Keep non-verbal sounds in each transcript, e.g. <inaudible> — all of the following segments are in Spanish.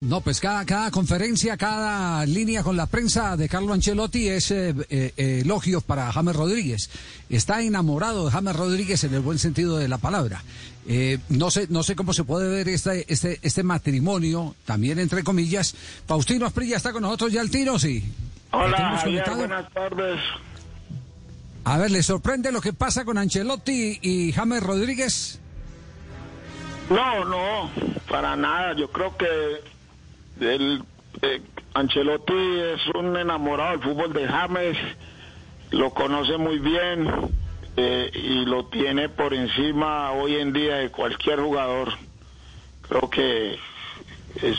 No, pues cada, cada conferencia, cada línea con la prensa de Carlo Ancelotti es eh, eh, elogios para James Rodríguez. Está enamorado de James Rodríguez en el buen sentido de la palabra. Eh, no sé, no sé cómo se puede ver este, este, este matrimonio, también entre comillas. Faustino Asprilla está con nosotros ya al tiro, sí. Hola, Javier, buenas tardes. A ver, ¿le sorprende lo que pasa con Ancelotti y James Rodríguez? No, no, para nada. Yo creo que el, eh, Ancelotti es un enamorado del fútbol de James, lo conoce muy bien eh, y lo tiene por encima hoy en día de cualquier jugador. Creo que es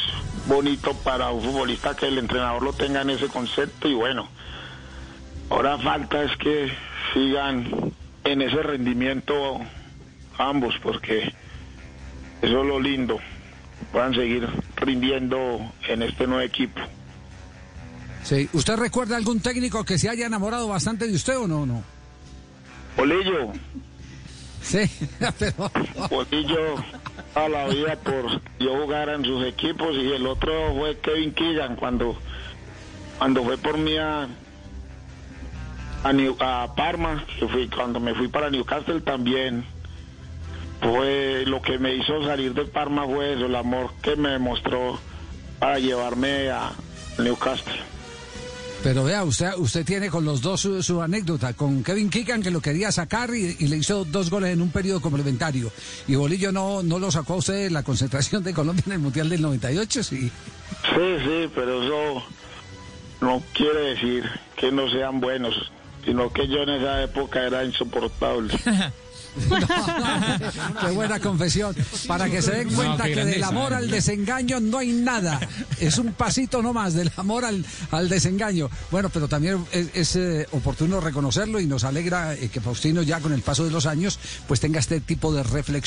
bonito para un futbolista que el entrenador lo tenga en ese concepto y bueno, ahora falta es que sigan en ese rendimiento ambos porque eso es lo lindo puedan seguir rindiendo en este nuevo equipo. Sí. ¿Usted recuerda algún técnico que se haya enamorado bastante de usted o no? no? Polillo. Sí, <laughs> pero... Polillo a la vida por yo jugar en sus equipos y el otro fue Kevin Keegan cuando, cuando fue por mí a, a, Parma, que fui, cuando me fui para Newcastle también fue lo que me hizo salir de Parma fue eso, el amor que me mostró para llevarme a Newcastle. Pero vea, usted, usted tiene con los dos su, anécdota, con Kevin Keegan que lo quería sacar y, le hizo dos goles en un periodo complementario. Y Bolillo no, no lo sacó a usted en la concentración de Colombia en el Mundial del 98, sí. Sí, sí, pero eso no quiere decir que no sean buenos, sino que yo en esa época era insoportable. <laughs> <laughs> qué buena confesión. Para que se den cuenta que del amor al desengaño no hay nada. Es un pasito nomás del amor al, al desengaño. Bueno, pero también es, eh, oportuno reconocerlo y nos alegra eh, que Faustino ya con el paso de los años pues tenga este tipo de reflexión.